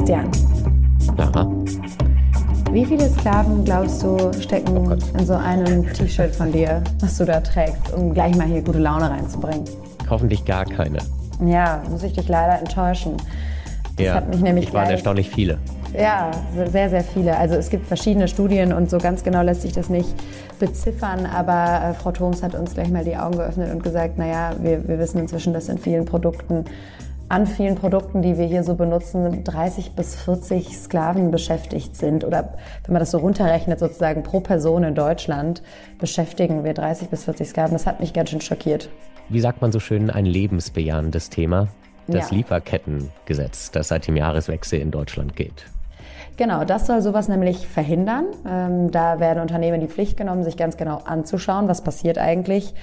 Christian. Lara. Wie viele Sklaven, glaubst du, stecken Oh in so einem T-Shirt von dir, was du da trägst, um gleich mal hier gute Laune reinzubringen? Hoffentlich gar keine. Ja, muss ich dich leider enttäuschen. Das Ja, hat mich nämlich ich waren erstaunlich viele. Ja, sehr, sehr viele. Also es gibt verschiedene Studien und so ganz genau lässt sich das nicht beziffern. Aber äh, Frau Thoms hat uns gleich mal die Augen geöffnet und gesagt, naja, wir, wir wissen inzwischen, dass in vielen Produkten, an vielen Produkten, die wir hier so benutzen, 30 bis 40 Sklaven beschäftigt sind. Oder wenn man das so runterrechnet, sozusagen pro Person in Deutschland beschäftigen wir 30 bis 40 Sklaven. Das hat mich ganz schön schockiert. Wie sagt man so schön, ein lebensbejahendes Thema? Das Ja. Lieferkettengesetz, das seit dem Jahreswechsel in Deutschland gilt. Genau, das soll sowas nämlich verhindern. Ähm, da werden Unternehmen in die Pflicht genommen, sich ganz genau anzuschauen, was passiert eigentlich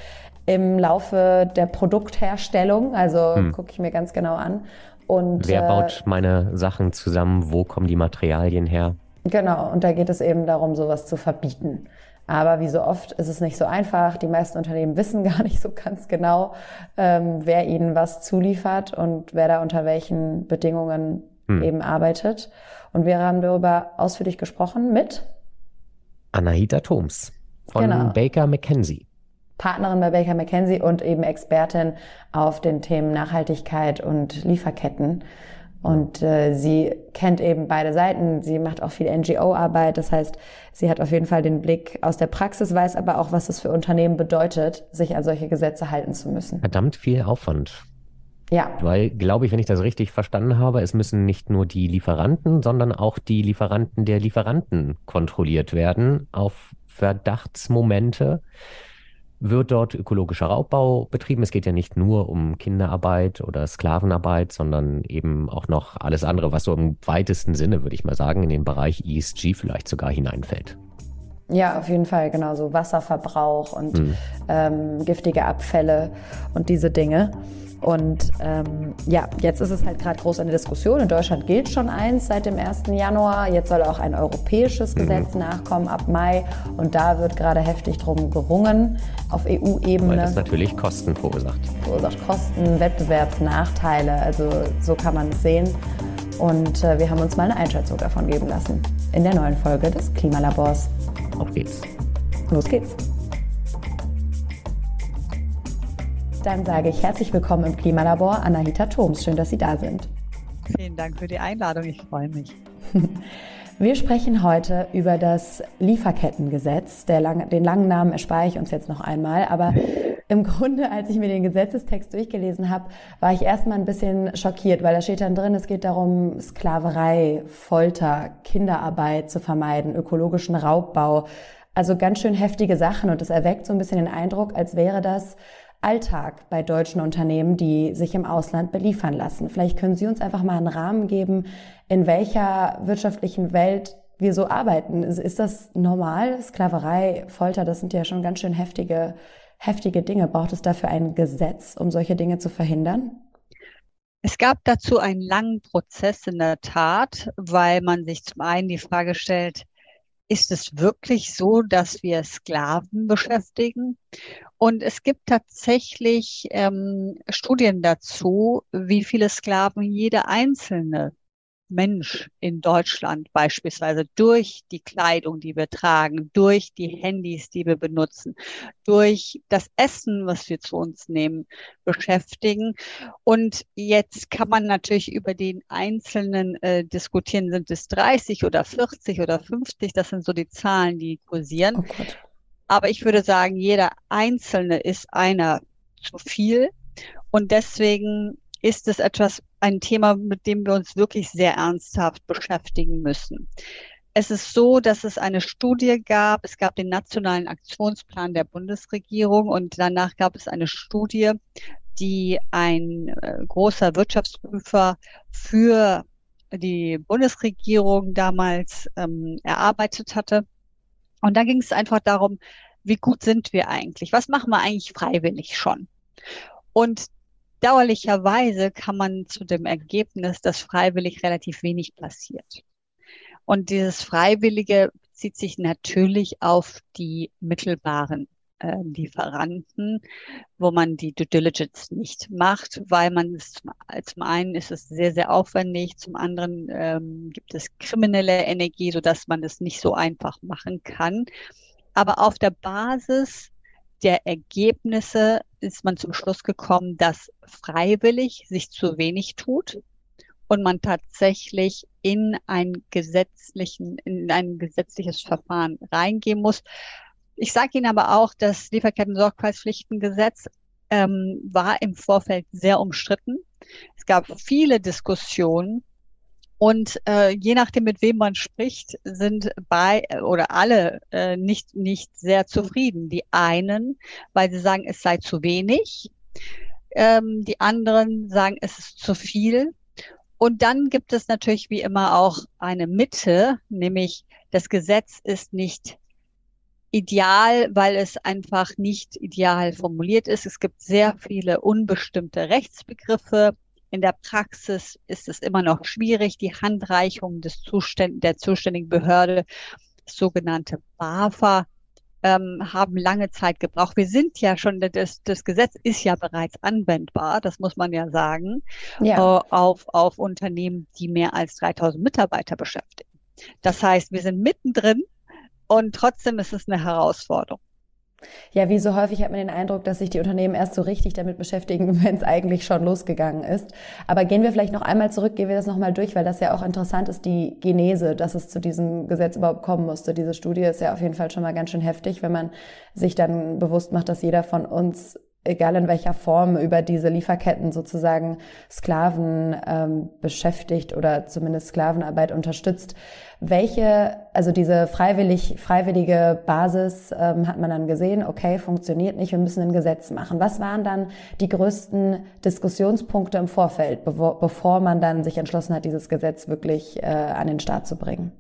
im Laufe der Produktherstellung. Also gucke ich mir ganz genau an. Und Wer äh, baut meine Sachen zusammen? Wo kommen die Materialien her? Genau, und da geht es eben darum, sowas zu verbieten. Aber wie so oft ist es nicht so einfach. Die meisten Unternehmen wissen gar nicht so ganz genau, ähm, wer ihnen was zuliefert und wer da unter welchen Bedingungen eben arbeitet. Und wir haben darüber ausführlich gesprochen mit Anahita Thoms von Genau. Baker McKenzie. Partnerin bei Baker McKenzie und eben Expertin auf den Themen Nachhaltigkeit und Lieferketten. Und äh, sie kennt eben beide Seiten. Sie macht auch viel NGO-Arbeit. Das heißt, sie hat auf jeden Fall den Blick aus der Praxis, weiß aber auch, was es für Unternehmen bedeutet, sich an solche Gesetze halten zu müssen. Verdammt viel Aufwand. Ja, Weil, glaube ich, wenn ich das richtig verstanden habe, es müssen nicht nur die Lieferanten, sondern auch die Lieferanten der Lieferanten kontrolliert werden auf Verdachtsmomente. Wird dort ökologischer Raubbau betrieben? Es geht ja nicht nur um Kinderarbeit oder Sklavenarbeit, sondern eben auch noch alles andere, was so im weitesten Sinne, würde ich mal sagen, in den Bereich ESG vielleicht sogar hineinfällt. Ja, auf jeden Fall, genau so Wasserverbrauch und ähm, giftige Abfälle und diese Dinge. Und ähm, ja, jetzt ist es halt gerade groß eine Diskussion. In Deutschland gilt schon eins seit dem 1. Januar. Jetzt soll auch ein europäisches Gesetz nachkommen ab Mai. Und da wird gerade heftig drum gerungen auf Weil EU-Ebene. das natürlich Kosten verursacht. Verursacht Kosten, Wettbewerbsnachteile. Also so kann man es sehen. Und äh, wir haben uns mal eine Einschätzung davon geben lassen. In der neuen Folge des Klimalabors. Auf geht's. Los geht's. Dann sage ich herzlich willkommen im Klimalabor, Anahita Thoms. Schön, dass Sie da sind. Vielen Dank für die Einladung. Ich freue mich. Wir sprechen heute über das Lieferkettengesetz. Lang, den langen Namen erspare ich uns jetzt noch einmal. Aber im Grunde, als ich mir den Gesetzestext durchgelesen habe, war ich erstmal ein bisschen schockiert, weil da steht dann drin, es geht darum, Sklaverei, Folter, Kinderarbeit zu vermeiden, ökologischen Raubbau. Also ganz schön heftige Sachen. Und es erweckt so ein bisschen den Eindruck, als wäre das Alltag bei deutschen Unternehmen, die sich im Ausland beliefern lassen. Vielleicht können Sie uns einfach mal einen Rahmen geben, in welcher wirtschaftlichen Welt wir so arbeiten. Ist, das normal? Sklaverei, Folter, das sind ja schon ganz schön heftige, heftige Dinge. Braucht es dafür ein Gesetz, um solche Dinge zu verhindern? Es gab dazu einen langen Prozess in der Tat, weil man sich zum einen die Frage stellt, ist es wirklich so, dass wir Sklaven beschäftigen? Und es gibt tatsächlich ähm, Studien dazu, wie viele Sklaven jeder einzelne Mensch in Deutschland beispielsweise durch die Kleidung, die wir tragen, durch die Handys, die wir benutzen, durch das Essen, was wir zu uns nehmen, beschäftigen. Und jetzt kann man natürlich über den Einzelnen äh, diskutieren, sind es 30 oder 40 oder 50, das sind so die Zahlen, die kursieren. Oh. Aber ich würde sagen, jeder Einzelne ist einer zu viel. Und deswegen ist es etwas, ein Thema, mit dem wir uns wirklich sehr ernsthaft beschäftigen müssen. Es ist so, dass es eine Studie gab. Es gab den nationalen Aktionsplan der Bundesregierung und danach gab es eine Studie, die ein äh, großer Wirtschaftsprüfer für die Bundesregierung damals ähm, erarbeitet hatte. Und da ging es einfach darum, wie gut sind wir eigentlich? Was machen wir eigentlich freiwillig schon? Und dauerlicherweise kann man zu dem Ergebnis, dass freiwillig relativ wenig passiert. Und dieses Freiwillige bezieht sich natürlich auf die mittelbaren äh, Lieferanten, wo man die Due Diligence nicht macht, weil man es zum, zum einen ist es sehr, sehr aufwendig, zum anderen ähm, gibt es kriminelle Energie, sodass man es nicht so einfach machen kann. Aber auf der Basis der Ergebnisse ist man zum Schluss gekommen, dass freiwillig sich zu wenig tut und man tatsächlich in ein gesetzlichen, in ein gesetzliches Verfahren reingehen muss. Ich sage Ihnen aber auch, das Lieferketten-Sorgfaltspflichtengesetz ähm, war im Vorfeld sehr umstritten. Es gab viele Diskussionen und äh, je nachdem, mit wem man spricht, sind bei oder alle äh, nicht, nicht sehr zufrieden. Die einen, weil sie sagen, es sei zu wenig. Ähm, die anderen sagen, es ist zu viel. Und dann gibt es natürlich wie immer auch eine Mitte, nämlich das Gesetz ist nicht ideal, weil es einfach nicht ideal formuliert ist. Es gibt sehr viele unbestimmte Rechtsbegriffe. In der Praxis ist es immer noch schwierig, die Handreichung des Zuständ der zuständigen Behörde, sogenannte BAFA, ähm, haben lange Zeit gebraucht. Wir sind ja schon, das, das Gesetz ist ja bereits anwendbar, das muss man ja sagen, ja. Äh, auf, auf Unternehmen, die mehr als 3000 Mitarbeiter beschäftigen. Das heißt, wir sind mittendrin und trotzdem ist es eine Herausforderung. Ja, wie so häufig hat man den Eindruck, dass sich die Unternehmen erst so richtig damit beschäftigen, wenn es eigentlich schon losgegangen ist. Aber gehen wir vielleicht noch einmal zurück, gehen wir das nochmal durch, weil das ja auch interessant ist, die Genese, dass es zu diesem Gesetz überhaupt kommen musste. Diese Studie ist ja auf jeden Fall schon mal ganz schön heftig, wenn man sich dann bewusst macht, dass jeder von uns egal in welcher Form, über diese Lieferketten sozusagen Sklaven ähm, beschäftigt oder zumindest Sklavenarbeit unterstützt. Welche, also diese freiwillig, freiwillige Basis ähm, hat man dann gesehen, okay, funktioniert nicht, wir müssen ein Gesetz machen. Was waren dann die größten Diskussionspunkte im Vorfeld, bevor, man dann sich entschlossen hat, dieses Gesetz wirklich äh, an den Start zu bringen?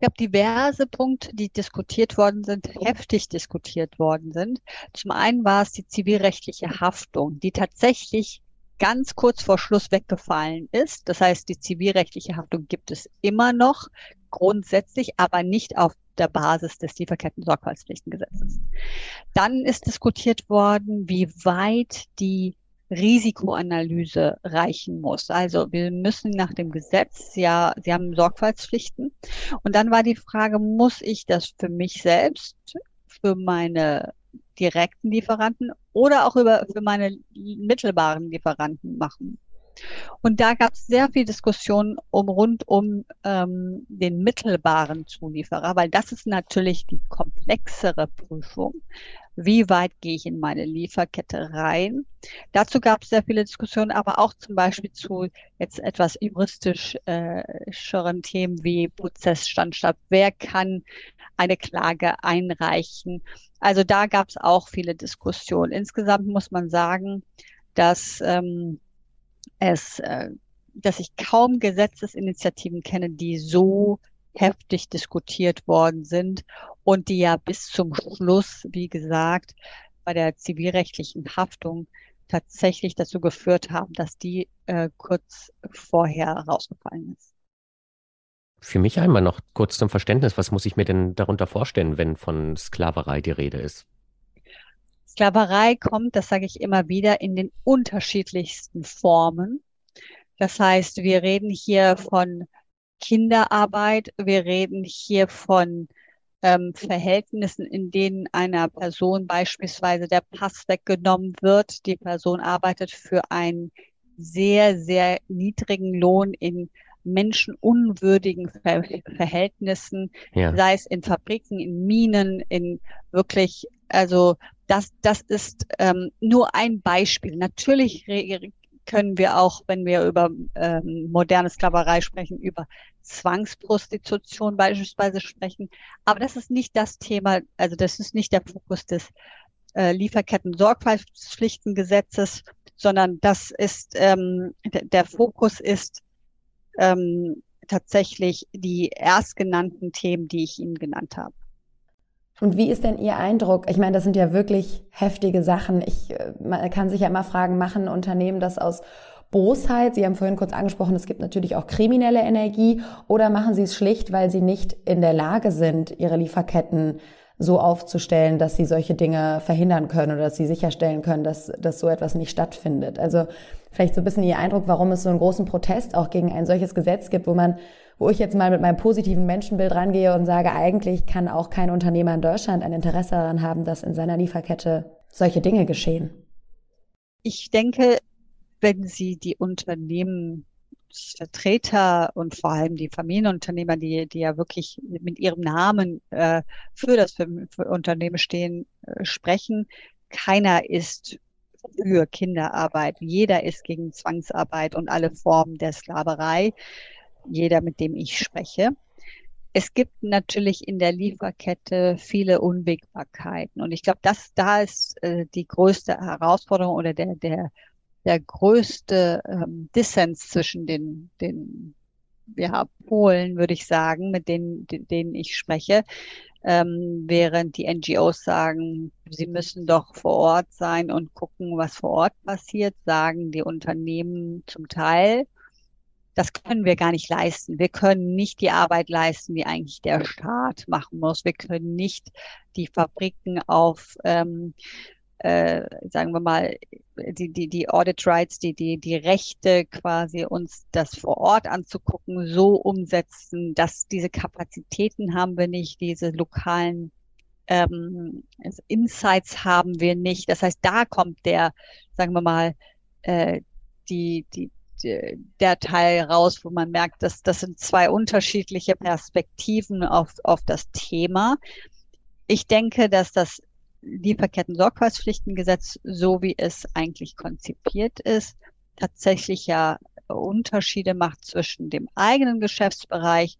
Ich habe diverse Punkte, die diskutiert worden sind, heftig diskutiert worden sind. Zum einen war es die zivilrechtliche Haftung, die tatsächlich ganz kurz vor Schluss weggefallen ist. Das heißt, die zivilrechtliche Haftung gibt es immer noch grundsätzlich, aber nicht auf der Basis des Lieferketten-Sorgfaltspflichtengesetzes. Dann ist diskutiert worden, wie weit die Risikoanalyse reichen muss. Also wir müssen nach dem Gesetz ja, Sie haben Sorgfaltspflichten. Und dann war die Frage, muss ich das für mich selbst, für meine direkten Lieferanten oder auch über, für meine mittelbaren Lieferanten machen? Und da gab es sehr viel Diskussion um rund um ähm, den mittelbaren Zulieferer, weil das ist natürlich die komplexere Prüfung. Wie weit gehe ich in meine Lieferkette rein? Dazu gab es sehr viele Diskussionen, aber auch zum Beispiel zu jetzt etwas juristischeren äh, Themen wie Prozessstandstab. Wer kann eine Klage einreichen? Also da gab es auch viele Diskussionen. Insgesamt muss man sagen, dass ähm, es, äh, dass ich kaum Gesetzesinitiativen kenne, die so heftig diskutiert worden sind und die ja bis zum Schluss, wie gesagt, bei der zivilrechtlichen Haftung tatsächlich dazu geführt haben, dass die äh, kurz vorher rausgefallen ist. Für mich einmal noch kurz zum Verständnis, was muss ich mir denn darunter vorstellen, wenn von Sklaverei die Rede ist? Sklaverei kommt, das sage ich immer wieder, in den unterschiedlichsten Formen. Das heißt, wir reden hier von Kinderarbeit, wir reden hier von ähm, Verhältnissen, in denen einer Person beispielsweise der Pass weggenommen wird. Die Person arbeitet für einen sehr, sehr niedrigen Lohn in menschenunwürdigen Ver Verhältnissen, ja. sei es in Fabriken, in Minen, in wirklich, also das, das ist ähm, nur ein Beispiel. Natürlich können wir auch, wenn wir über ähm, moderne Sklaverei sprechen, über Zwangsprostitution beispielsweise sprechen. Aber das ist nicht das Thema, also das ist nicht der Fokus des äh, Lieferketten-Sorgfaltspflichtengesetzes, sondern das ist, ähm, der Fokus ist ähm, tatsächlich die erstgenannten Themen, die ich Ihnen genannt habe. Und wie ist denn Ihr Eindruck? Ich meine, das sind ja wirklich heftige Sachen. Ich, äh, man kann sich ja immer fragen, machen Unternehmen das aus Bosheit? Sie haben vorhin kurz angesprochen, es gibt natürlich auch kriminelle Energie. Oder machen Sie es schlicht, weil Sie nicht in der Lage sind, Ihre Lieferketten so aufzustellen, dass sie solche Dinge verhindern können oder dass sie sicherstellen können, dass, dass so etwas nicht stattfindet. Also vielleicht so ein bisschen Ihr Eindruck, warum es so einen großen Protest auch gegen ein solches Gesetz gibt, wo man, wo ich jetzt mal mit meinem positiven Menschenbild rangehe und sage, eigentlich kann auch kein Unternehmer in Deutschland ein Interesse daran haben, dass in seiner Lieferkette solche Dinge geschehen. Ich denke, wenn Sie die Unternehmen Vertreter und vor allem die Familienunternehmer, die, die ja wirklich mit ihrem Namen äh, für das für, für Unternehmen stehen, äh, sprechen. Keiner ist für Kinderarbeit. Jeder ist gegen Zwangsarbeit und alle Formen der Sklaverei. Jeder, mit dem ich spreche. Es gibt natürlich in der Lieferkette viele Unwägbarkeiten. Und ich glaube, das da ist äh, die größte Herausforderung oder der, der der größte ähm, Dissens zwischen den, den ja, Polen, würde ich sagen, mit denen, denen ich spreche, ähm, während die NGOs sagen, sie müssen doch vor Ort sein und gucken, was vor Ort passiert, sagen die Unternehmen zum Teil, das können wir gar nicht leisten. Wir können nicht die Arbeit leisten, die eigentlich der Staat machen muss. Wir können nicht die Fabriken auf ähm, äh, sagen wir mal, die, die, die Audit Rights, die, die, die Rechte quasi uns das vor Ort anzugucken, so umsetzen, dass diese Kapazitäten haben wir nicht, diese lokalen ähm, Insights haben wir nicht. Das heißt, da kommt der, sagen wir mal, äh, die, die, der Teil raus, wo man merkt, dass das sind zwei unterschiedliche Perspektiven auf, auf das Thema. Ich denke, dass das Lieferketten-Sorgfaltspflichtengesetz, so wie es eigentlich konzipiert ist, tatsächlich ja Unterschiede macht zwischen dem eigenen Geschäftsbereich,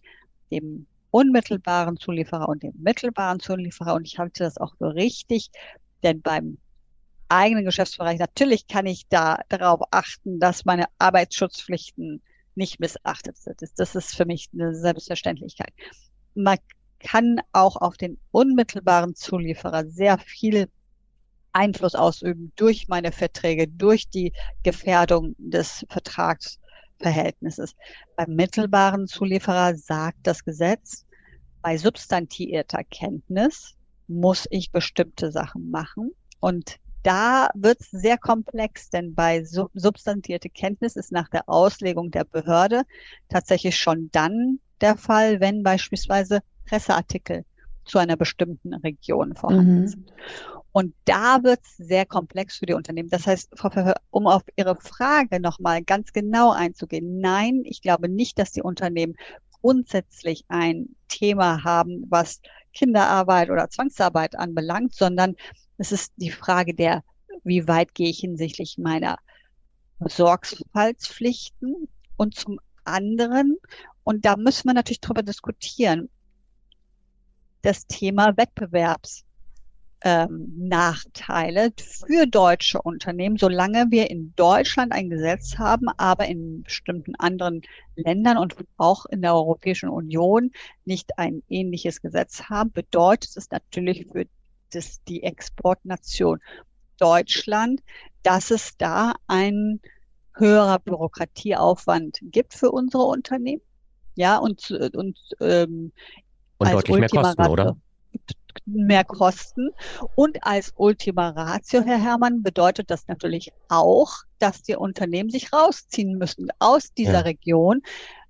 dem unmittelbaren Zulieferer und dem mittelbaren Zulieferer. Und ich halte das auch für richtig, denn beim eigenen Geschäftsbereich, natürlich kann ich da darauf achten, dass meine Arbeitsschutzpflichten nicht missachtet sind. Das ist für mich eine Selbstverständlichkeit. Man kann auch auf den unmittelbaren Zulieferer sehr viel Einfluss ausüben durch meine Verträge, durch die Gefährdung des Vertragsverhältnisses. Beim mittelbaren Zulieferer sagt das Gesetz, bei substantivierter Kenntnis muss ich bestimmte Sachen machen. Und da wird es sehr komplex, denn bei substantierte Kenntnis ist nach der Auslegung der Behörde tatsächlich schon dann der Fall, wenn beispielsweise Presseartikel zu einer bestimmten Region vorhanden mhm. sind. Und da wird es sehr komplex für die Unternehmen. Das heißt, Frau Pfeffer, um auf Ihre Frage nochmal ganz genau einzugehen, nein, ich glaube nicht, dass die Unternehmen grundsätzlich ein Thema haben, was Kinderarbeit oder Zwangsarbeit anbelangt, sondern es ist die Frage der, wie weit gehe ich hinsichtlich meiner Sorgfaltspflichten und zum anderen, und da müssen wir natürlich drüber diskutieren, das Thema Wettbewerbsnachteile ähm, für deutsche Unternehmen, solange wir in Deutschland ein Gesetz haben, aber in bestimmten anderen Ländern und auch in der Europäischen Union nicht ein ähnliches Gesetz haben, bedeutet es natürlich für das, die Exportnation Deutschland, dass es da ein höherer Bürokratieaufwand gibt für unsere Unternehmen. Ja, und, und ähm, und deutlich mehr Kosten, oder? Mehr Kosten. Und als Ultima Ratio, Herr Herrmann, bedeutet das natürlich auch, dass die Unternehmen sich rausziehen müssen aus dieser ja. Region,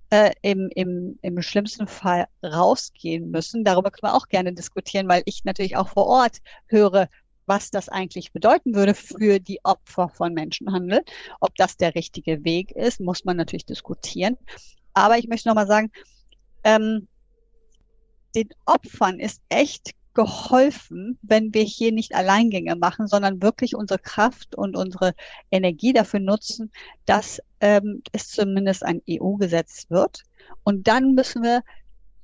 äh, im, im, im schlimmsten Fall rausgehen müssen. Darüber können wir auch gerne diskutieren, weil ich natürlich auch vor Ort höre, was das eigentlich bedeuten würde für die Opfer von Menschenhandel. Ob das der richtige Weg ist, muss man natürlich diskutieren. Aber ich möchte nochmal sagen, ähm, den Opfern ist echt geholfen, wenn wir hier nicht Alleingänge machen, sondern wirklich unsere Kraft und unsere Energie dafür nutzen, dass ähm, es zumindest ein EU-Gesetz wird. Und dann müssen wir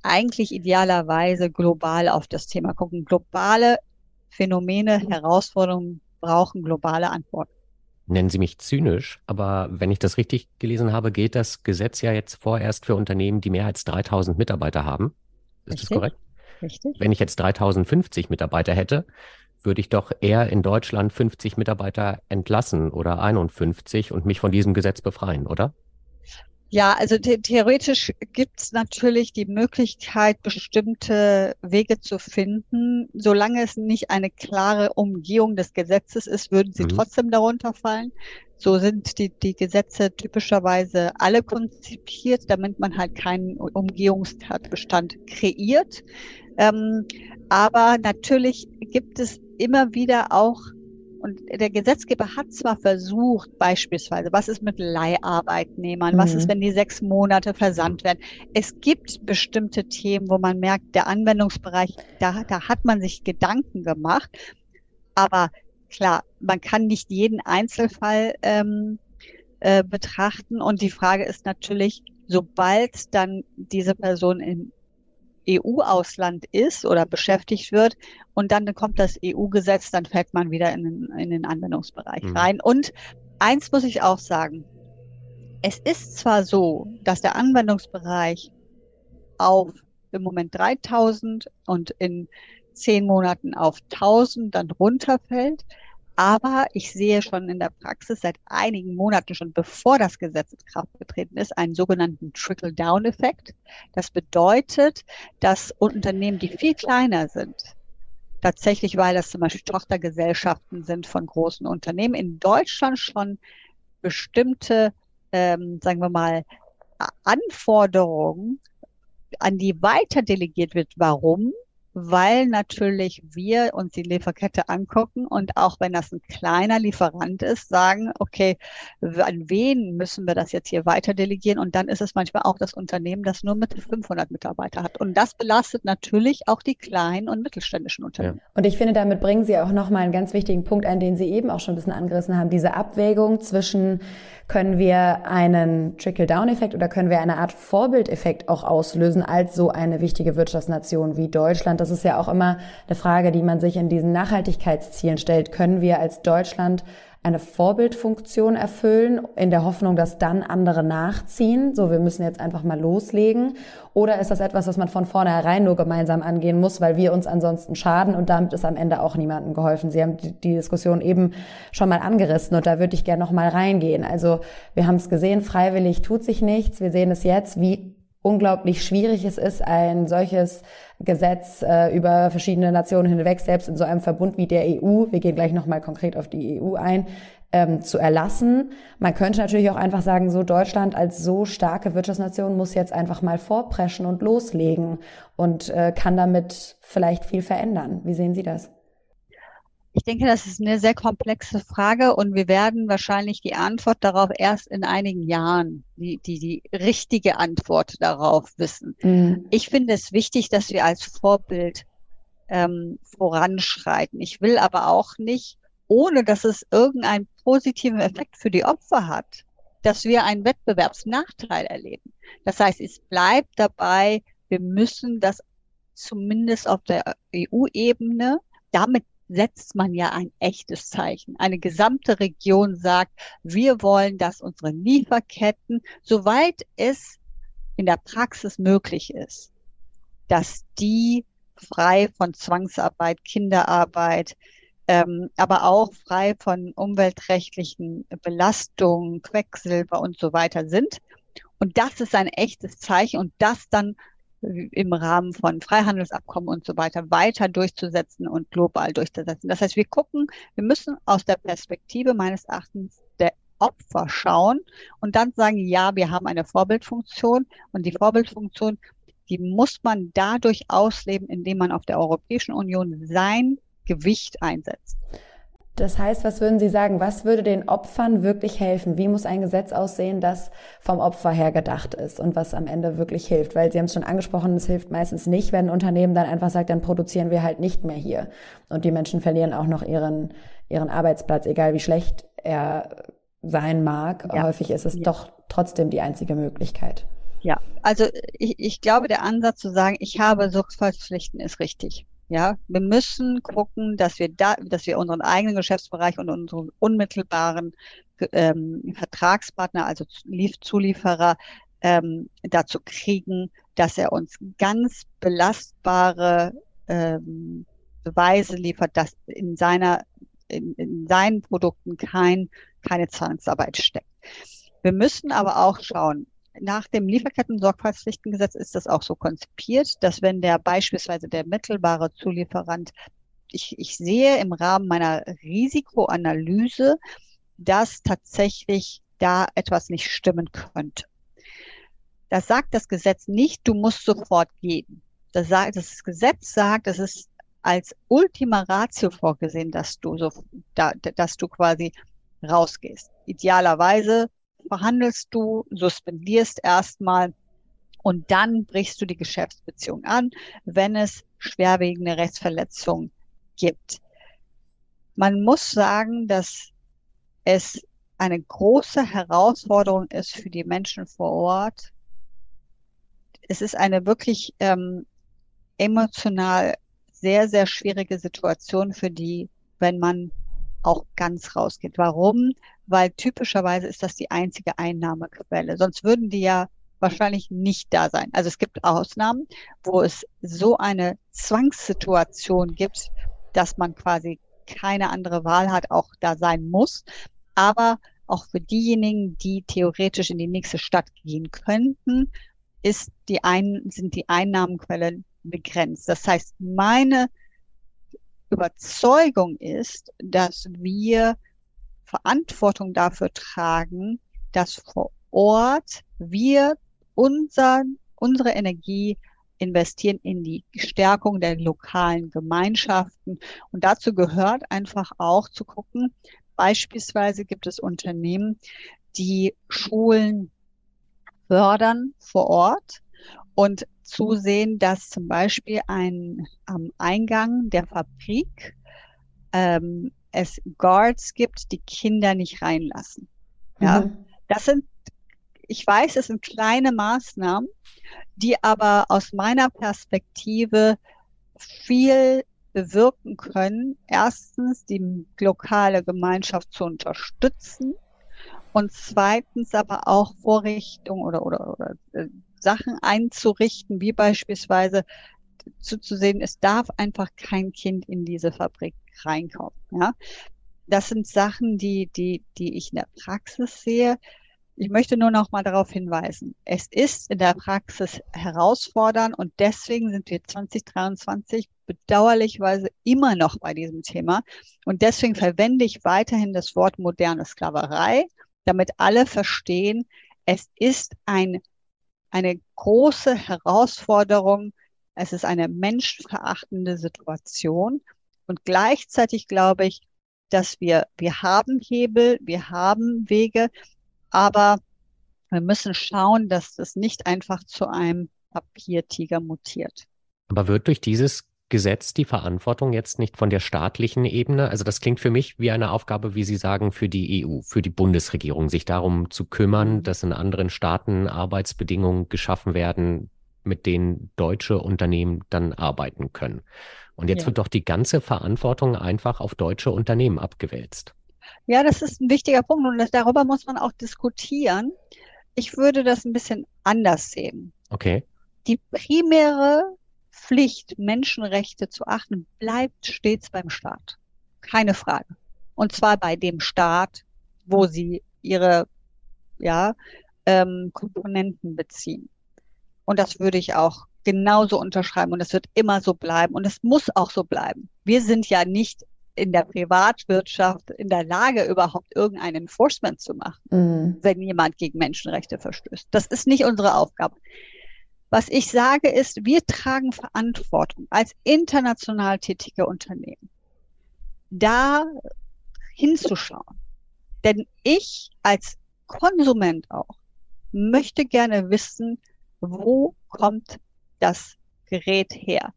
eigentlich idealerweise global auf das Thema gucken. Globale Phänomene, Herausforderungen brauchen globale Antworten. Nennen Sie mich zynisch, aber wenn ich das richtig gelesen habe, gilt das Gesetz ja jetzt vorerst für Unternehmen, die mehr als 3000 Mitarbeiter haben. Ist Richtig. das korrekt? Richtig. Wenn ich jetzt 3050 Mitarbeiter hätte, würde ich doch eher in Deutschland 50 Mitarbeiter entlassen oder 51 und mich von diesem Gesetz befreien, oder? Ja, also the theoretisch gibt es natürlich die Möglichkeit, bestimmte Wege zu finden. Solange es nicht eine klare Umgehung des Gesetzes ist, würden sie mhm. trotzdem darunter fallen. So sind die, die Gesetze typischerweise alle konzipiert, damit man halt keinen Umgehungstatbestand kreiert. Ähm, aber natürlich gibt es immer wieder auch und der Gesetzgeber hat zwar versucht, beispielsweise, was ist mit Leiharbeitnehmern, mhm. was ist, mhm. wenn die sechs Monate versandt werden. Es gibt bestimmte Themen, wo man merkt, der Anwendungsbereich, da, da hat man sich Gedanken gemacht. Aber klar, man kann nicht jeden Einzelfall ähm, äh, betrachten. Und die Frage ist natürlich, sobald dann diese Person in EU-Ausland ist oder beschäftigt wird und dann kommt das EU-Gesetz, dann fällt man wieder in den, in den Anwendungsbereich mhm. rein. Und eins muss ich auch sagen, es ist zwar so, dass der Anwendungsbereich auf im Moment 3000 und in zehn Monaten auf 1000 dann runterfällt, aber ich sehe schon in der Praxis seit einigen Monaten, schon bevor das Gesetz in Kraft getreten ist, einen sogenannten Trickle-Down-Effekt. Das bedeutet, dass Unternehmen, die viel kleiner sind, tatsächlich, weil das zum Beispiel Tochtergesellschaften sind von großen Unternehmen, in Deutschland schon bestimmte, ähm, sagen wir mal, Anforderungen an die weiter delegiert wird. Warum? Weil natürlich wir uns die Lieferkette angucken und auch wenn das ein kleiner Lieferant ist, sagen, okay, an wen müssen wir das jetzt hier weiter delegieren? Und dann ist es manchmal auch das Unternehmen, das nur mit 500 Mitarbeiter hat. Und das belastet natürlich auch die kleinen und mittelständischen Unternehmen. Ja. Und ich finde, damit bringen Sie auch nochmal einen ganz wichtigen Punkt ein, den Sie eben auch schon ein bisschen angerissen haben, diese Abwägung zwischen können wir einen Trickle-Down-Effekt oder können wir eine Art Vorbildeffekt auch auslösen als so eine wichtige Wirtschaftsnation wie Deutschland? Das ist ja auch immer eine Frage, die man sich in diesen Nachhaltigkeitszielen stellt. Können wir als Deutschland eine Vorbildfunktion erfüllen, in der Hoffnung, dass dann andere nachziehen. So, wir müssen jetzt einfach mal loslegen. Oder ist das etwas, was man von vornherein nur gemeinsam angehen muss, weil wir uns ansonsten schaden und damit ist am Ende auch niemandem geholfen. Sie haben die Diskussion eben schon mal angerissen und da würde ich gerne noch mal reingehen. Also, wir haben es gesehen, freiwillig tut sich nichts. Wir sehen es jetzt, wie unglaublich schwierig es ist, ein solches Gesetz äh, über verschiedene Nationen hinweg, selbst in so einem Verbund wie der EU, wir gehen gleich nochmal konkret auf die EU ein, ähm, zu erlassen. Man könnte natürlich auch einfach sagen, so Deutschland als so starke Wirtschaftsnation muss jetzt einfach mal vorpreschen und loslegen und äh, kann damit vielleicht viel verändern. Wie sehen Sie das? Ich denke, das ist eine sehr komplexe Frage und wir werden wahrscheinlich die Antwort darauf erst in einigen Jahren, die, die, die richtige Antwort darauf wissen. Mhm. Ich finde es wichtig, dass wir als Vorbild ähm, voranschreiten. Ich will aber auch nicht, ohne dass es irgendeinen positiven Effekt für die Opfer hat, dass wir einen Wettbewerbsnachteil erleben. Das heißt, es bleibt dabei, wir müssen das zumindest auf der EU-Ebene damit setzt man ja ein echtes Zeichen. Eine gesamte Region sagt, wir wollen, dass unsere Lieferketten, soweit es in der Praxis möglich ist, dass die frei von Zwangsarbeit, Kinderarbeit, ähm, aber auch frei von umweltrechtlichen Belastungen, Quecksilber und so weiter sind. Und das ist ein echtes Zeichen und das dann im Rahmen von Freihandelsabkommen und so weiter weiter durchzusetzen und global durchzusetzen. Das heißt, wir gucken, wir müssen aus der Perspektive meines Erachtens der Opfer schauen und dann sagen, ja, wir haben eine Vorbildfunktion und die Vorbildfunktion, die muss man dadurch ausleben, indem man auf der Europäischen Union sein Gewicht einsetzt. Das heißt, was würden Sie sagen? Was würde den Opfern wirklich helfen? Wie muss ein Gesetz aussehen, das vom Opfer her gedacht ist und was am Ende wirklich hilft? Weil Sie haben es schon angesprochen, es hilft meistens nicht, wenn ein Unternehmen dann einfach sagt, dann produzieren wir halt nicht mehr hier. Und die Menschen verlieren auch noch ihren, ihren Arbeitsplatz, egal wie schlecht er sein mag. Ja. Häufig ist es ja. doch trotzdem die einzige Möglichkeit. Ja, also ich, ich glaube, der Ansatz zu sagen, ich habe Sorgfaltspflichten ist richtig. Ja, wir müssen gucken, dass wir da, dass wir unseren eigenen Geschäftsbereich und unseren unmittelbaren ähm, Vertragspartner, also Zulieferer, ähm, dazu kriegen, dass er uns ganz belastbare ähm, Beweise liefert, dass in seiner in, in seinen Produkten kein, keine Zwangsarbeit steckt. Wir müssen aber auch schauen, nach dem Lieferketten-Sorgfaltspflichtengesetz ist das auch so konzipiert, dass wenn der beispielsweise der mittelbare Zulieferant, ich, ich sehe im Rahmen meiner Risikoanalyse, dass tatsächlich da etwas nicht stimmen könnte. Das sagt das Gesetz nicht, du musst sofort gehen. Das, sagt, das Gesetz sagt, es ist als Ultima Ratio vorgesehen, dass du so, da, dass du quasi rausgehst. Idealerweise verhandelst du, suspendierst erstmal und dann brichst du die Geschäftsbeziehung an, wenn es schwerwiegende Rechtsverletzungen gibt. Man muss sagen, dass es eine große Herausforderung ist für die Menschen vor Ort. Es ist eine wirklich ähm, emotional sehr, sehr schwierige Situation für die, wenn man auch ganz rausgeht. Warum? Weil typischerweise ist das die einzige Einnahmequelle. Sonst würden die ja wahrscheinlich nicht da sein. Also es gibt Ausnahmen, wo es so eine Zwangssituation gibt, dass man quasi keine andere Wahl hat, auch da sein muss. Aber auch für diejenigen, die theoretisch in die nächste Stadt gehen könnten, ist die ein, sind die Einnahmenquellen begrenzt. Das heißt, meine Überzeugung ist, dass wir Verantwortung dafür tragen, dass vor Ort wir unser, unsere Energie investieren in die Stärkung der lokalen Gemeinschaften. Und dazu gehört einfach auch zu gucken, beispielsweise gibt es Unternehmen, die Schulen fördern vor Ort und zusehen, dass zum Beispiel ein am Eingang der Fabrik ähm, es Guards gibt, die Kinder nicht reinlassen. Ja, mhm. das sind, ich weiß, es sind kleine Maßnahmen, die aber aus meiner Perspektive viel bewirken können. Erstens, die lokale Gemeinschaft zu unterstützen und zweitens aber auch Vorrichtungen oder, oder, oder äh, Sachen einzurichten, wie beispielsweise zuzusehen, es darf einfach kein Kind in diese Fabrik reinkommen. Ja, das sind Sachen, die, die, die ich in der Praxis sehe. Ich möchte nur noch mal darauf hinweisen. Es ist in der Praxis herausfordernd und deswegen sind wir 2023 bedauerlichweise immer noch bei diesem Thema. Und deswegen verwende ich weiterhin das Wort moderne Sklaverei, damit alle verstehen, es ist ein eine große Herausforderung. Es ist eine menschenverachtende Situation. Und gleichzeitig glaube ich, dass wir, wir haben Hebel, wir haben Wege, aber wir müssen schauen, dass das nicht einfach zu einem Papiertiger mutiert. Aber wird durch dieses Gesetz die Verantwortung jetzt nicht von der staatlichen Ebene? Also das klingt für mich wie eine Aufgabe, wie Sie sagen, für die EU, für die Bundesregierung, sich darum zu kümmern, mhm. dass in anderen Staaten Arbeitsbedingungen geschaffen werden, mit denen deutsche Unternehmen dann arbeiten können. Und jetzt ja. wird doch die ganze Verantwortung einfach auf deutsche Unternehmen abgewälzt. Ja, das ist ein wichtiger Punkt und das, darüber muss man auch diskutieren. Ich würde das ein bisschen anders sehen. Okay. Die primäre Pflicht, Menschenrechte zu achten, bleibt stets beim Staat. Keine Frage. Und zwar bei dem Staat, wo sie ihre ja, ähm, Komponenten beziehen. Und das würde ich auch genauso unterschreiben und es wird immer so bleiben und es muss auch so bleiben. Wir sind ja nicht in der Privatwirtschaft in der Lage, überhaupt irgendein Enforcement zu machen, mhm. wenn jemand gegen Menschenrechte verstößt. Das ist nicht unsere Aufgabe. Was ich sage ist, wir tragen Verantwortung als international tätige Unternehmen, da hinzuschauen. Denn ich als Konsument auch möchte gerne wissen, wo kommt das Gerät her.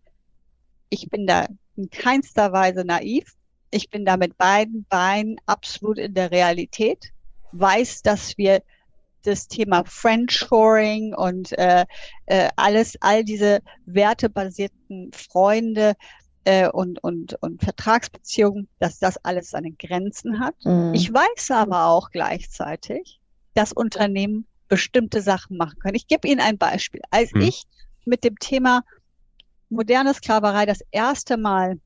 Ich bin da in keinster Weise naiv. Ich bin da mit beiden Beinen absolut in der Realität, weiß, dass wir das Thema Friendshoring und äh, äh, alles, all diese wertebasierten Freunde äh, und, und, und Vertragsbeziehungen, dass das alles seine Grenzen hat. Mhm. Ich weiß aber auch gleichzeitig, dass Unternehmen bestimmte Sachen machen können. Ich gebe Ihnen ein Beispiel. Als mhm. ich mit dem Thema moderne Sklaverei das erste Mal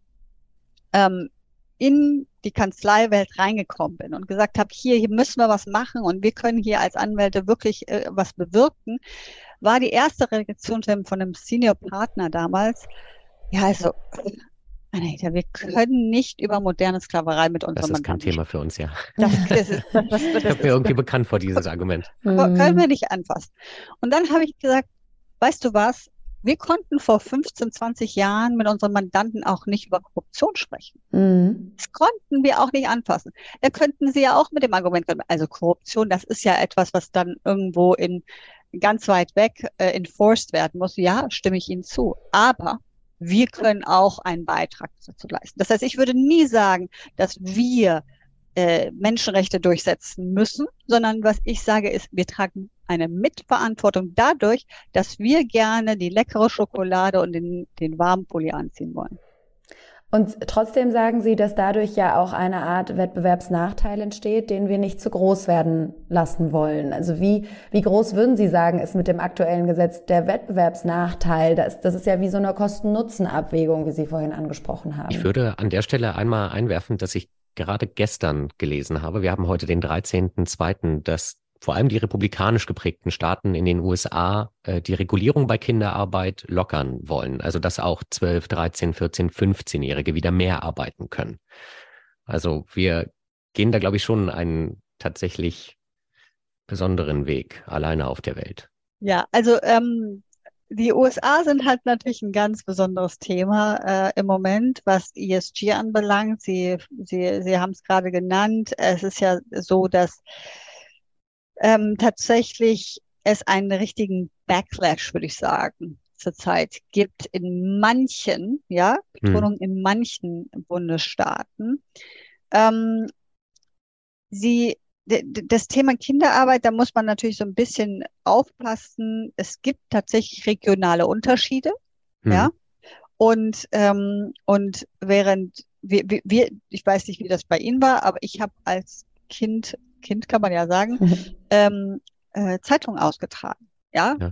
ähm, in die Kanzleiwelt reingekommen bin und gesagt habe, hier, hier müssen wir was machen und wir können hier als Anwälte wirklich äh, was bewirken, war die erste Reaktion von einem Senior Partner damals, ja, also, Anita, wir können nicht über moderne Sklaverei mit unserem Das ist kein Thema für uns, ja. Das, das, ist, das, das, das Kommt mir irgendwie bekannt vor, dieses Argument. Können wir nicht anfassen. Und dann habe ich gesagt, weißt du was, wir konnten vor 15, 20 Jahren mit unseren Mandanten auch nicht über Korruption sprechen. Mhm. Das konnten wir auch nicht anfassen. Da könnten sie ja auch mit dem Argument, also Korruption, das ist ja etwas, was dann irgendwo in ganz weit weg äh, enforced werden muss. Ja, stimme ich Ihnen zu. Aber wir können auch einen Beitrag dazu leisten. Das heißt, ich würde nie sagen, dass wir äh, Menschenrechte durchsetzen müssen, sondern was ich sage ist, wir tragen eine Mitverantwortung dadurch, dass wir gerne die leckere Schokolade und den, den warmen Pulli anziehen wollen. Und trotzdem sagen Sie, dass dadurch ja auch eine Art Wettbewerbsnachteil entsteht, den wir nicht zu groß werden lassen wollen. Also wie, wie groß würden Sie sagen, ist mit dem aktuellen Gesetz der Wettbewerbsnachteil? Das, das ist ja wie so eine Kosten-Nutzen-Abwägung, wie Sie vorhin angesprochen haben. Ich würde an der Stelle einmal einwerfen, dass ich gerade gestern gelesen habe. Wir haben heute den 13.02., dass vor allem die republikanisch geprägten Staaten in den USA äh, die Regulierung bei Kinderarbeit lockern wollen. Also dass auch 12, 13, 14, 15-Jährige wieder mehr arbeiten können. Also wir gehen da, glaube ich, schon einen tatsächlich besonderen Weg alleine auf der Welt. Ja, also ähm, die USA sind halt natürlich ein ganz besonderes Thema äh, im Moment, was ESG anbelangt. Sie, Sie, Sie haben es gerade genannt. Es ist ja so, dass ähm, tatsächlich es einen richtigen Backlash, würde ich sagen, zurzeit gibt in manchen, ja, Betonung hm. in manchen Bundesstaaten. Ähm, sie, das Thema Kinderarbeit, da muss man natürlich so ein bisschen aufpassen. Es gibt tatsächlich regionale Unterschiede, hm. ja. Und, ähm, und während wir, wir, ich weiß nicht, wie das bei Ihnen war, aber ich habe als Kind Kind kann man ja sagen, mhm. ähm, äh, Zeitung ausgetragen. Ja? ja?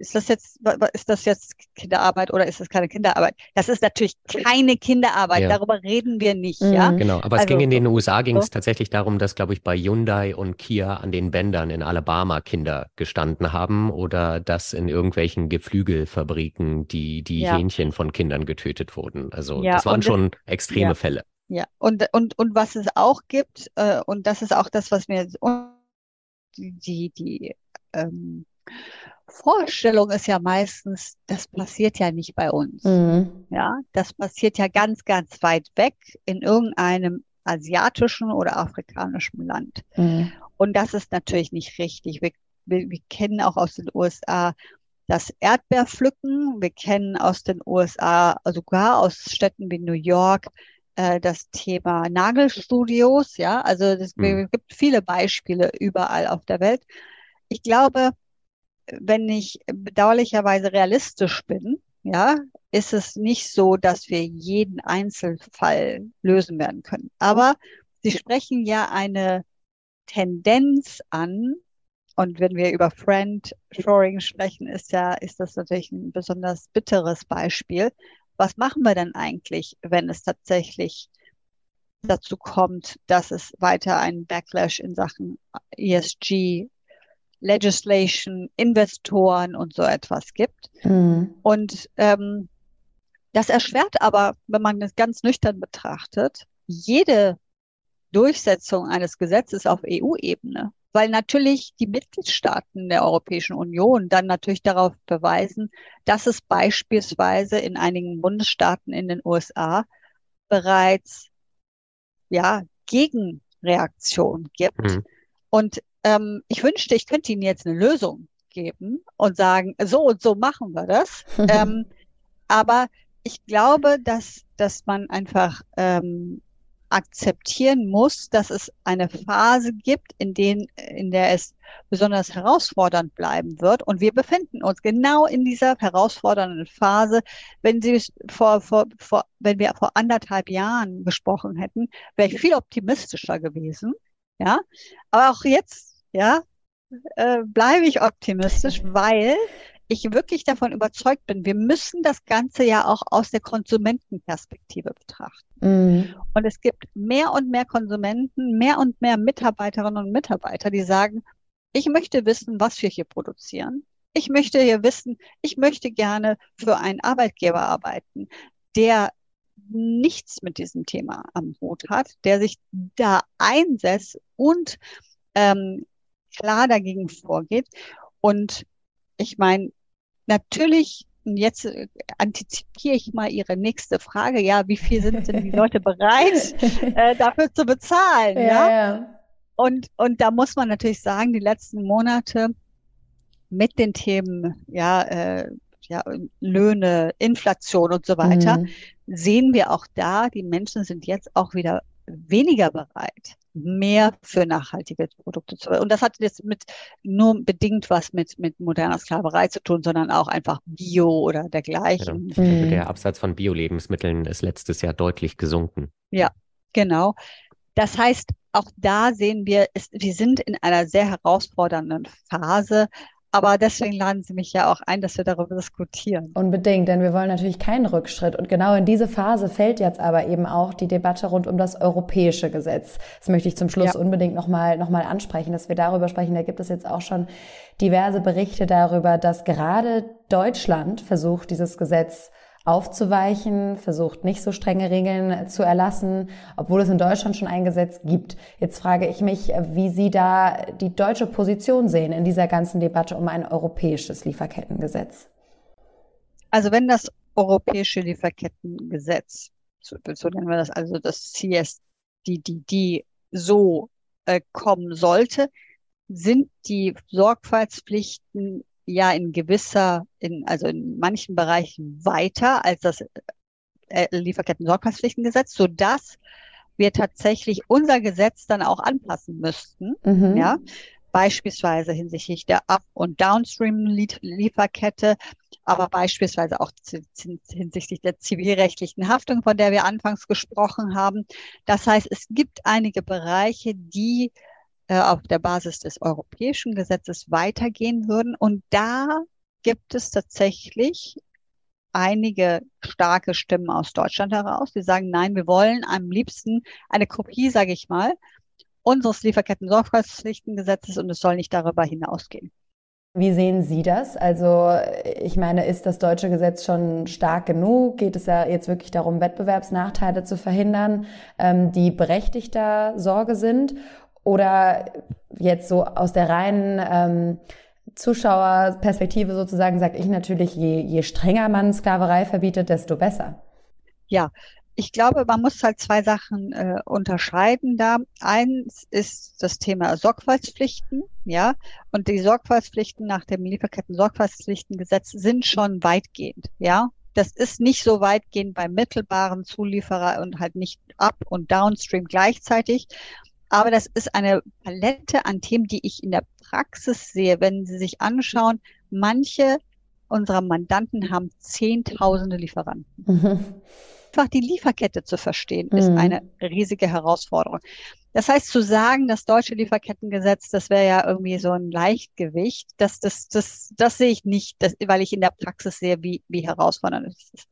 Ist das jetzt, ist das jetzt Kinderarbeit oder ist das keine Kinderarbeit? Das ist natürlich keine Kinderarbeit. Ja. Darüber reden wir nicht, mhm. ja. Genau. Aber also, es ging in den USA ging so. es tatsächlich darum, dass, glaube ich, bei Hyundai und Kia an den Bändern in Alabama Kinder gestanden haben oder dass in irgendwelchen Geflügelfabriken die, die ja. Hähnchen von Kindern getötet wurden. Also, das waren schon extreme Fälle. Ja, und, und, und was es auch gibt, äh, und das ist auch das, was mir die, die, die ähm, Vorstellung ist ja meistens, das passiert ja nicht bei uns. Mhm. Ja, das passiert ja ganz, ganz weit weg in irgendeinem asiatischen oder afrikanischen Land. Mhm. Und das ist natürlich nicht richtig. Wir, wir, wir kennen auch aus den USA das Erdbeerpflücken. Wir kennen aus den USA, sogar aus Städten wie New York, äh, das Thema Nagelstudios, ja, also es mhm. gibt viele Beispiele überall auf der Welt. Ich glaube, wenn ich bedauerlicherweise realistisch bin, ja, ist es nicht so, dass wir jeden Einzelfall lösen werden können. Aber Sie sprechen ja eine Tendenz an, und wenn wir über Friend Shoring sprechen, ist ja, ist das natürlich ein besonders bitteres Beispiel was machen wir denn eigentlich, wenn es tatsächlich dazu kommt, dass es weiter einen Backlash in Sachen ESG, Legislation, Investoren und so etwas gibt. Mhm. Und ähm, das erschwert aber, wenn man es ganz nüchtern betrachtet, jede Durchsetzung eines Gesetzes auf EU-Ebene weil natürlich die Mitgliedstaaten der Europäischen Union dann natürlich darauf beweisen, dass es beispielsweise in einigen Bundesstaaten in den USA bereits ja Gegenreaktion gibt. Mhm. Und ähm, ich wünschte, ich könnte Ihnen jetzt eine Lösung geben und sagen, so und so machen wir das. ähm, aber ich glaube, dass, dass man einfach ähm, akzeptieren muss, dass es eine Phase gibt, in, den, in der es besonders herausfordernd bleiben wird. Und wir befinden uns genau in dieser herausfordernden Phase. Wenn Sie vor, vor, vor, wenn wir vor anderthalb Jahren gesprochen hätten, wäre ich viel optimistischer gewesen. Ja, aber auch jetzt, ja, äh, bleibe ich optimistisch, weil ich wirklich davon überzeugt bin, wir müssen das Ganze ja auch aus der Konsumentenperspektive betrachten. Mhm. Und es gibt mehr und mehr Konsumenten, mehr und mehr Mitarbeiterinnen und Mitarbeiter, die sagen, ich möchte wissen, was wir hier produzieren. Ich möchte hier wissen, ich möchte gerne für einen Arbeitgeber arbeiten, der nichts mit diesem Thema am Hut hat, der sich da einsetzt und ähm, klar dagegen vorgeht. Und ich meine, natürlich, jetzt äh, antizipiere ich mal Ihre nächste Frage. Ja, wie viel sind denn die Leute bereit, äh, dafür zu bezahlen? Ja, ja? ja. Und, und da muss man natürlich sagen, die letzten Monate mit den Themen, ja, äh, ja, Löhne, Inflation und so weiter, mhm. sehen wir auch da, die Menschen sind jetzt auch wieder weniger bereit, mehr für nachhaltige Produkte zu. Und das hat jetzt mit nur bedingt was mit, mit moderner Sklaverei zu tun, sondern auch einfach Bio oder dergleichen. Genau. Mhm. Der Absatz von Bio-Lebensmitteln ist letztes Jahr deutlich gesunken. Ja, genau. Das heißt, auch da sehen wir, es, wir sind in einer sehr herausfordernden Phase, aber deswegen laden Sie mich ja auch ein, dass wir darüber diskutieren. Unbedingt, denn wir wollen natürlich keinen Rückschritt. Und genau in diese Phase fällt jetzt aber eben auch die Debatte rund um das europäische Gesetz. Das möchte ich zum Schluss ja. unbedingt nochmal noch mal ansprechen, dass wir darüber sprechen. Da gibt es jetzt auch schon diverse Berichte darüber, dass gerade Deutschland versucht, dieses Gesetz aufzuweichen, versucht nicht so strenge Regeln zu erlassen, obwohl es in Deutschland schon ein Gesetz gibt. Jetzt frage ich mich, wie Sie da die deutsche Position sehen in dieser ganzen Debatte um ein europäisches Lieferkettengesetz. Also wenn das europäische Lieferkettengesetz, so, so nennen wir das also das CSDDD, so äh, kommen sollte, sind die Sorgfaltspflichten ja in gewisser, in, also in manchen Bereichen weiter als das äh, Lieferketten-Sorgfaltspflichtengesetz, sodass wir tatsächlich unser Gesetz dann auch anpassen müssten. Mhm. Ja, beispielsweise hinsichtlich der Up- und Downstream-Lieferkette, aber beispielsweise auch hinsichtlich der zivilrechtlichen Haftung, von der wir anfangs gesprochen haben. Das heißt, es gibt einige Bereiche, die äh, auf der Basis des europäischen Gesetzes weitergehen würden. Und da gibt es tatsächlich einige starke Stimmen aus Deutschland heraus, die sagen, nein, wir wollen am liebsten eine Kopie, sage ich mal, unseres Lieferketten-Sorgfaltspflichtengesetzes und es soll nicht darüber hinausgehen. Wie sehen Sie das? Also ich meine, ist das deutsche Gesetz schon stark genug? Geht es ja jetzt wirklich darum, Wettbewerbsnachteile zu verhindern, ähm, die berechtigter Sorge sind? Oder jetzt so aus der reinen ähm, Zuschauerperspektive sozusagen sage ich natürlich, je, je strenger man Sklaverei verbietet, desto besser. Ja, ich glaube, man muss halt zwei Sachen äh, unterscheiden da. Eins ist das Thema Sorgfaltspflichten, ja, und die Sorgfaltspflichten nach dem Lieferketten-Sorgfaltspflichtengesetz sind schon weitgehend, ja. Das ist nicht so weitgehend beim mittelbaren Zulieferer und halt nicht up und downstream gleichzeitig. Aber das ist eine Palette an Themen, die ich in der Praxis sehe. Wenn Sie sich anschauen, manche unserer Mandanten haben Zehntausende Lieferanten. Mhm. Einfach die Lieferkette zu verstehen, ist mhm. eine riesige Herausforderung. Das heißt, zu sagen, das deutsche Lieferkettengesetz, das wäre ja irgendwie so ein Leichtgewicht, das, das, das, das sehe ich nicht, das, weil ich in der Praxis sehe, wie, wie herausfordernd es ist.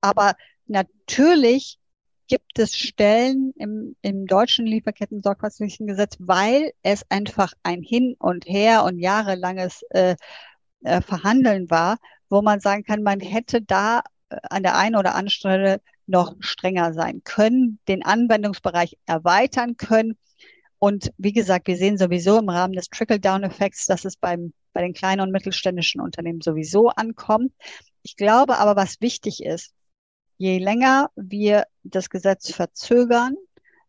Aber natürlich gibt es Stellen im, im deutschen Lieferketten-Sorgfaltspflichtengesetz, weil es einfach ein Hin und Her und jahrelanges äh, äh, Verhandeln war, wo man sagen kann, man hätte da äh, an der einen oder anderen Stelle noch strenger sein können, den Anwendungsbereich erweitern können. Und wie gesagt, wir sehen sowieso im Rahmen des Trickle-Down-Effekts, dass es beim, bei den kleinen und mittelständischen Unternehmen sowieso ankommt. Ich glaube aber, was wichtig ist, je länger wir das Gesetz verzögern,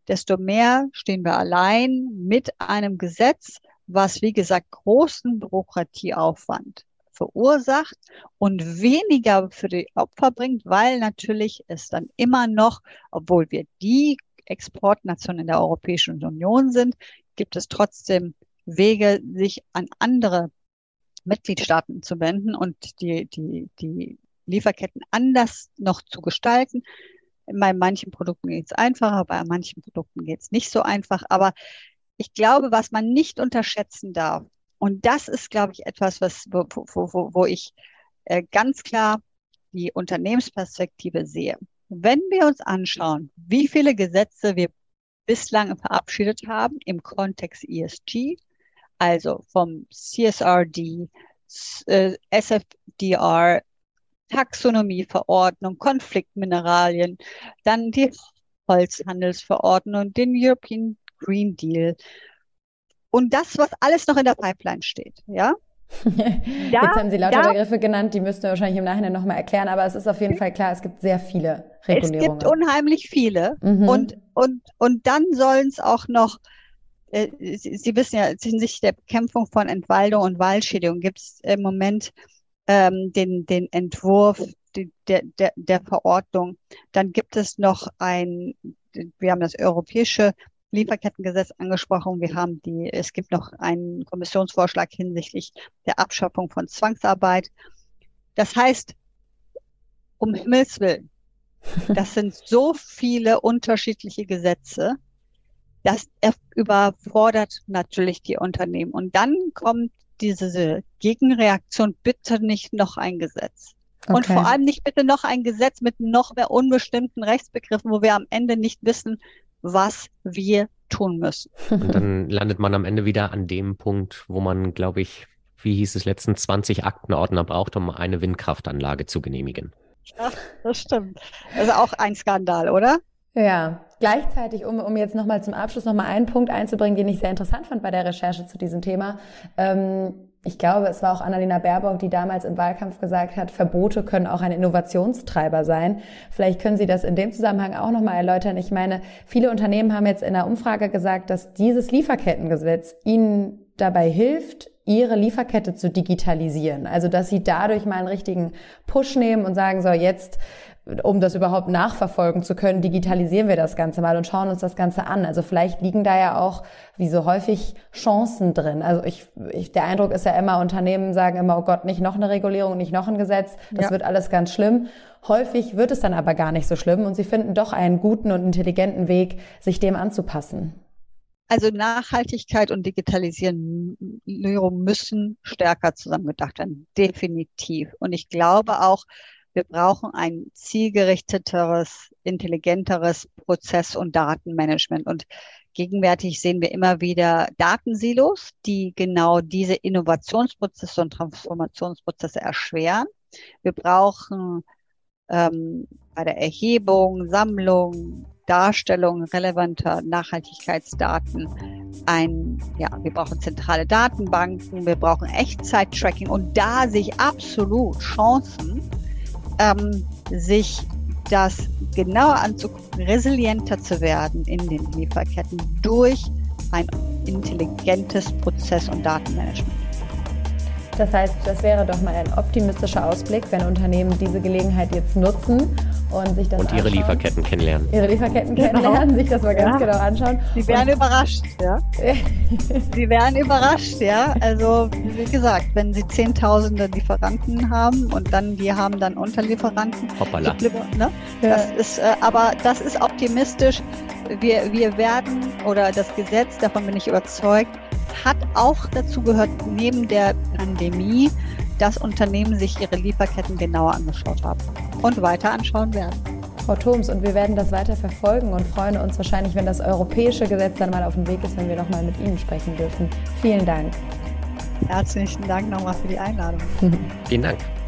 desto mehr stehen wir allein mit einem Gesetz, was, wie gesagt, großen Bürokratieaufwand verursacht und weniger für die Opfer bringt, weil natürlich es dann immer noch, obwohl wir die Exportnation in der Europäischen Union sind, gibt es trotzdem Wege, sich an andere Mitgliedstaaten zu wenden und die, die, die Lieferketten anders noch zu gestalten. Bei manchen Produkten geht es einfacher, bei manchen Produkten geht es nicht so einfach. Aber ich glaube, was man nicht unterschätzen darf, Und das ist, glaube ich, etwas, was, wo, wo, wo ich äh, ganz klar die Unternehmensperspektive sehe. Wenn wir uns anschauen, wie viele Gesetze wir bislang verabschiedet haben im Kontext ESG, also vom CSRD, äh, SFDR, Taxonomieverordnung, Konfliktmineralien, dann die Holzhandelsverordnung, den European Green Deal und das, was alles noch in der Pipeline steht, ja. Da, Jetzt haben Sie lauter da, Begriffe genannt, die müssten wir wahrscheinlich im Nachhinein nochmal erklären, aber es ist auf jeden Fall klar, es gibt sehr viele Regulierungen. Es gibt unheimlich viele mhm. und, und, und dann sollen es auch noch, äh, Sie, Sie, wissen ja, hinsichtlich der Bekämpfung von Entwaldung und Waldschädigung gibt es im Moment ähm, den, den Entwurf die, der, der, der Verordnung. Dann gibt es noch ein, wir haben das europäische Lieferkettengesetz angesprochen. Wir haben die, es gibt noch einen Kommissionsvorschlag hinsichtlich der Abschaffung von Zwangsarbeit. Das heißt, um Himmels Willen, das sind so viele unterschiedliche Gesetze, das überfordert natürlich die Unternehmen. Und dann kommt diese Gegenreaktion, bitte nicht noch ein Gesetz. Okay. Und vor allem nicht bitte noch ein Gesetz mit noch mehr unbestimmten Rechtsbegriffen, wo wir am Ende nicht wissen, was wir tun müssen. Und dann landet man am Ende wieder an dem Punkt, wo man, glaube ich, wie hieß es letztens, 20 Aktenordner braucht, um eine Windkraftanlage zu genehmigen. Ja, das stimmt. Also auch ein Skandal, oder? Ja, gleichzeitig, um, um jetzt nochmal zum Abschluss nochmal einen Punkt einzubringen, den ich sehr interessant fand bei der Recherche zu diesem Thema. Ähm, ich glaube, es war auch Annalena Baerbock, die damals im Wahlkampf gesagt hat, Verbote können auch ein Innovationstreiber sein. Vielleicht können Sie das in dem Zusammenhang auch nochmal erläutern. Ich meine, viele Unternehmen haben jetzt in der Umfrage gesagt, dass dieses Lieferkettengesetz ihnen dabei hilft, ihre Lieferkette zu digitalisieren. Also, dass sie dadurch mal einen richtigen Push nehmen und sagen, so, jetzt um das überhaupt nachverfolgen zu können, digitalisieren wir das Ganze mal und schauen uns das Ganze an. Also vielleicht liegen da ja auch, wie so häufig, Chancen drin. Also ich, ich der Eindruck ist ja immer, Unternehmen sagen immer, oh Gott, nicht noch eine Regulierung, nicht noch ein Gesetz, das ja. wird alles ganz schlimm. Häufig wird es dann aber gar nicht so schlimm und sie finden doch einen guten und intelligenten Weg, sich dem anzupassen. Also Nachhaltigkeit und Digitalisierung müssen stärker zusammengedacht werden, definitiv. Und ich glaube auch, wir brauchen ein zielgerichteteres, intelligenteres Prozess- und Datenmanagement. Und gegenwärtig sehen wir immer wieder Datensilos, die genau diese Innovationsprozesse und Transformationsprozesse erschweren. Wir brauchen ähm, bei der Erhebung, Sammlung, Darstellung relevanter Nachhaltigkeitsdaten ein, ja, wir brauchen zentrale Datenbanken, wir brauchen Echtzeit-Tracking und da sich absolut Chancen ähm, sich das genauer anzugucken, resilienter zu werden in den Lieferketten durch ein intelligentes Prozess- und Datenmanagement. Das heißt, das wäre doch mal ein optimistischer Ausblick, wenn Unternehmen diese Gelegenheit jetzt nutzen und sich das Und ihre anschauen. Lieferketten kennenlernen. Ihre Lieferketten genau. kennenlernen, sich das mal ganz ja. genau anschauen. Sie werden und überrascht, ja. Sie werden überrascht, ja. Also, wie gesagt, wenn Sie zehntausende Lieferanten haben und dann, die haben dann Unterlieferanten. Hoppala. Ne? Das ist, äh, aber das ist optimistisch. Wir, wir werden, oder das Gesetz, davon bin ich überzeugt, hat auch dazu gehört, neben der Pandemie, dass Unternehmen sich ihre Lieferketten genauer angeschaut haben und weiter anschauen werden. Frau Thoms, und wir werden das weiter verfolgen und freuen uns wahrscheinlich, wenn das europäische Gesetz dann mal auf dem Weg ist, wenn wir nochmal mit Ihnen sprechen dürfen. Vielen Dank. Herzlichen Dank nochmal für die Einladung. Vielen Dank.